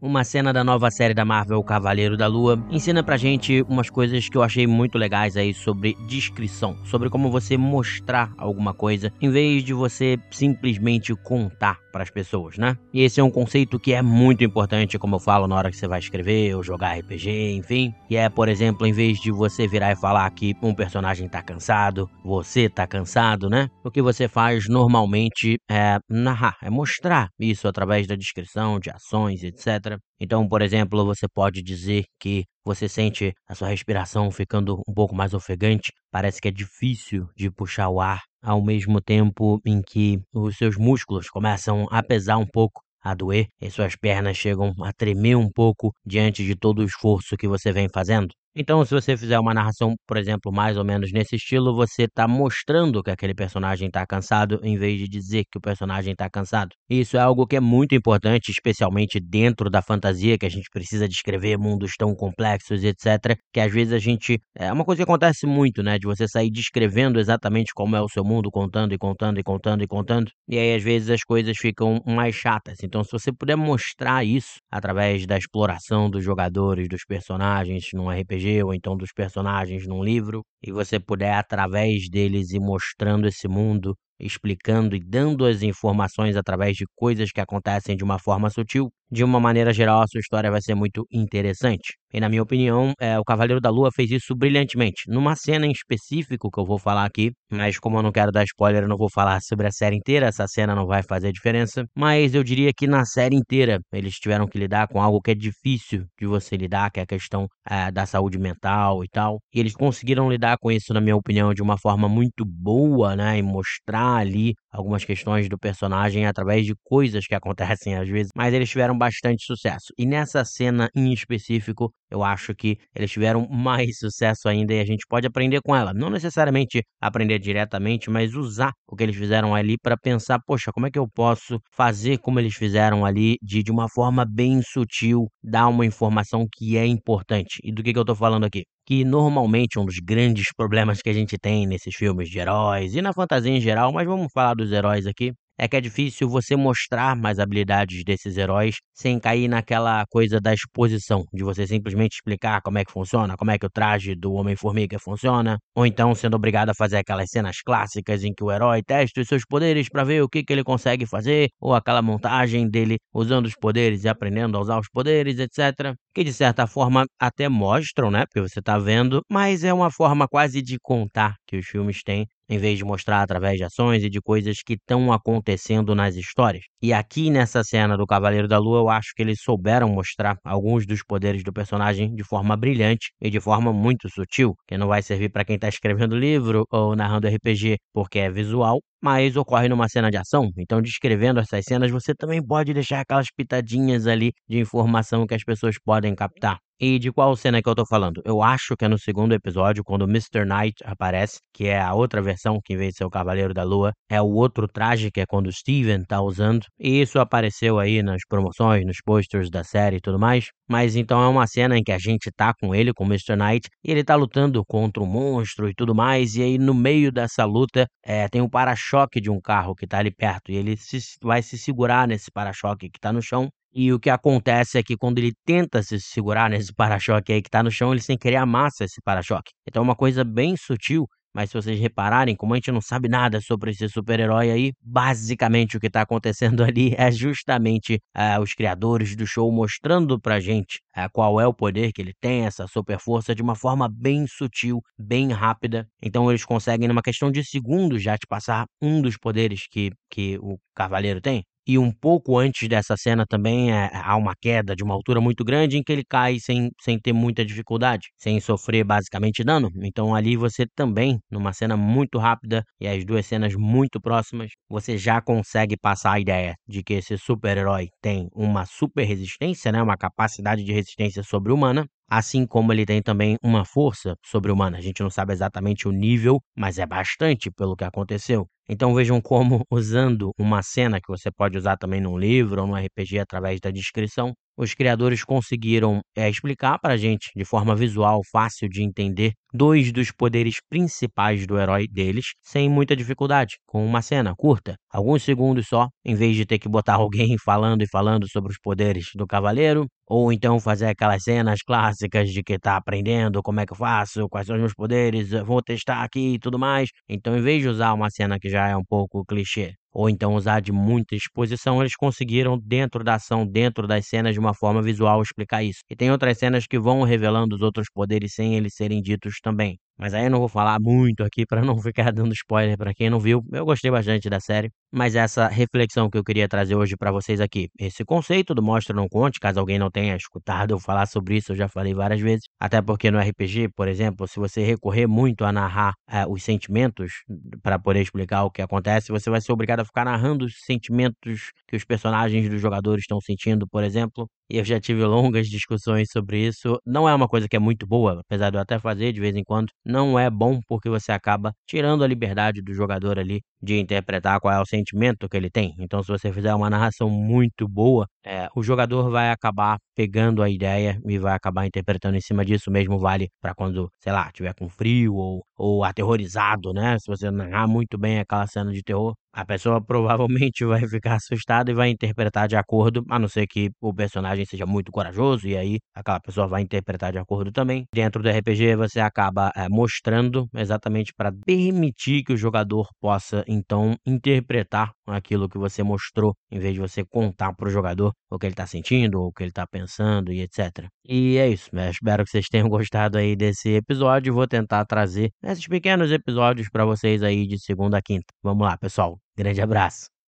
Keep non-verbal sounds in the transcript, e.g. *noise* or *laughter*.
Uma cena da nova série da Marvel, Cavaleiro da Lua, ensina pra gente umas coisas que eu achei muito legais aí sobre descrição, sobre como você mostrar alguma coisa em vez de você simplesmente contar para as pessoas, né? E esse é um conceito que é muito importante, como eu falo na hora que você vai escrever ou jogar RPG, enfim. E é, por exemplo, em vez de você virar e falar que um personagem tá cansado, você tá cansado, né? O que você faz normalmente é narrar, é mostrar isso através da descrição de ações, etc. Então, por exemplo, você pode dizer que você sente a sua respiração ficando um pouco mais ofegante, parece que é difícil de puxar o ar, ao mesmo tempo em que os seus músculos começam a pesar um pouco, a doer, e suas pernas chegam a tremer um pouco diante de todo o esforço que você vem fazendo. Então, se você fizer uma narração, por exemplo, mais ou menos nesse estilo, você está mostrando que aquele personagem está cansado, em vez de dizer que o personagem está cansado. Isso é algo que é muito importante, especialmente dentro da fantasia, que a gente precisa descrever mundos tão complexos, etc. Que às vezes a gente. É uma coisa que acontece muito, né? De você sair descrevendo exatamente como é o seu mundo, contando e contando e contando e contando. E aí, às vezes, as coisas ficam mais chatas. Então, se você puder mostrar isso através da exploração dos jogadores, dos personagens num RPG, ou então dos personagens num livro, e você puder, através deles, ir mostrando esse mundo, explicando e dando as informações através de coisas que acontecem de uma forma sutil, de uma maneira geral, a sua história vai ser muito interessante. E na minha opinião, é, o Cavaleiro da Lua fez isso brilhantemente. Numa cena em específico que eu vou falar aqui, mas como eu não quero dar spoiler, eu não vou falar sobre a série inteira, essa cena não vai fazer diferença. Mas eu diria que na série inteira eles tiveram que lidar com algo que é difícil de você lidar, que é a questão é, da saúde mental e tal. E eles conseguiram lidar com isso, na minha opinião, de uma forma muito boa, né? E mostrar ali algumas questões do personagem através de coisas que acontecem às vezes. Mas eles tiveram bastante sucesso. E nessa cena em específico, eu acho que eles tiveram *laughs* mais sucesso ainda e a gente pode aprender com ela. Não necessariamente aprender diretamente, mas usar o que eles fizeram ali para pensar, poxa, como é que eu posso fazer como eles fizeram ali de, de uma forma bem sutil, dar uma informação que é importante. E do que, que eu tô falando aqui? que normalmente um dos grandes problemas que a gente tem nesses filmes de heróis e na fantasia em geral, mas vamos falar dos heróis aqui, é que é difícil você mostrar mais habilidades desses heróis sem cair naquela coisa da exposição, de você simplesmente explicar como é que funciona, como é que o traje do Homem-Formiga funciona, ou então sendo obrigado a fazer aquelas cenas clássicas em que o herói testa os seus poderes para ver o que, que ele consegue fazer, ou aquela montagem dele usando os poderes e aprendendo a usar os poderes, etc. Que de certa forma até mostram, né? Porque você tá vendo, mas é uma forma quase de contar que os filmes têm em vez de mostrar através de ações e de coisas que estão acontecendo nas histórias. E aqui nessa cena do Cavaleiro da Lua, eu acho que eles souberam mostrar alguns dos poderes do personagem de forma brilhante e de forma muito sutil, que não vai servir para quem está escrevendo livro ou narrando RPG porque é visual, mas ocorre numa cena de ação. Então, descrevendo essas cenas, você também pode deixar aquelas pitadinhas ali de informação que as pessoas podem captar. E de qual cena que eu tô falando? Eu acho que é no segundo episódio, quando Mr. Knight aparece, que é a outra versão, que em vez de ser o Cavaleiro da Lua, é o outro traje, que é quando Steven tá usando. E isso apareceu aí nas promoções, nos posters da série e tudo mais. Mas então é uma cena em que a gente tá com ele, com o Mr. Knight, e ele tá lutando contra um monstro e tudo mais. E aí, no meio dessa luta, é, tem um para-choque de um carro que tá ali perto. E ele se, vai se segurar nesse para-choque que tá no chão. E o que acontece é que quando ele tenta se segurar nesse *laughs* para-choque aí que tá no chão, ele sem querer amassa esse para-choque. Então é uma coisa bem sutil, mas se vocês repararem, como a gente não sabe nada sobre esse super-herói aí, basicamente o que tá acontecendo *laughs* ali é justamente uh, os criadores do show mostrando pra gente uh, qual é o poder que ele tem, essa super força, de uma forma bem sutil, bem rápida. Então eles conseguem, numa questão de segundos, já te passar um dos poderes que, que o Cavaleiro tem. E um pouco antes dessa cena também é, há uma queda de uma altura muito grande em que ele cai sem, sem ter muita dificuldade, sem sofrer basicamente dano. Então ali você também, numa cena muito rápida e as duas cenas muito próximas, você já consegue passar a ideia de que esse super-herói tem uma super resistência, né, uma capacidade de resistência sobre-humana, assim como ele tem também uma força sobre-humana. A gente não sabe exatamente o nível, mas é bastante pelo que aconteceu. Então vejam como, *laughs* usando uma cena que você pode usar também num livro ou num RPG através da descrição, os criadores conseguiram é, explicar para a gente, de forma visual, fácil de entender, dois dos poderes principais do herói deles, sem muita dificuldade, com uma cena curta, alguns segundos só, em vez de ter que botar *laughs* alguém falando e falando sobre os poderes do cavaleiro, ou então fazer aquelas cenas clássicas de que tá aprendendo como é que eu faço, quais são os meus poderes, vou testar aqui e tudo mais. Então, em vez de usar uma cena que já é um pouco clichê, ou então usar de muita exposição, eles conseguiram, dentro da ação, dentro das cenas, de uma forma visual, explicar isso. E tem outras cenas que vão revelando os outros poderes sem eles serem ditos também. Mas aí eu não vou falar muito aqui para não *laughs* ficar dando spoiler para quem não viu. Eu gostei bastante da série, mas essa reflexão que eu queria trazer hoje para vocês aqui, esse conceito do mostra não conte, caso alguém não tenha escutado eu falar sobre isso, eu já falei várias vezes. Até porque no RPG, por exemplo, se você recorrer muito a narrar é, os sentimentos para poder explicar o que acontece, você vai ser obrigado a ficar narrando os sentimentos que os personagens dos jogadores estão sentindo, por exemplo. E eu já tive longas discussões sobre isso. Não é uma coisa que é muito boa, apesar de eu até fazer de vez em quando. Não é bom porque você acaba tirando a liberdade do jogador ali de interpretar qual é o sentimento que ele tem. Então, se você fizer uma narração muito boa, é, o jogador vai acabar pegando a ideia e vai acabar interpretando em cima disso. Mesmo vale para quando, sei lá, tiver com frio ou, ou aterrorizado, né? Se você narrar muito bem aquela cena de terror, a pessoa provavelmente vai ficar assustada e vai interpretar de acordo, a não ser que o personagem seja muito corajoso, e aí aquela pessoa vai interpretar de acordo também. Dentro do RPG, você acaba é, mostrando exatamente para permitir que o jogador possa então interpretar aquilo que você mostrou, em vez de você contar para o jogador o que ele está sentindo, o que ele está pensando e etc. E é isso, né? espero que vocês tenham *laughs* gostado aí desse episódio. Vou tentar trazer esses pequenos episódios para vocês aí de segunda a quinta. Vamos lá, pessoal. Grande abraço.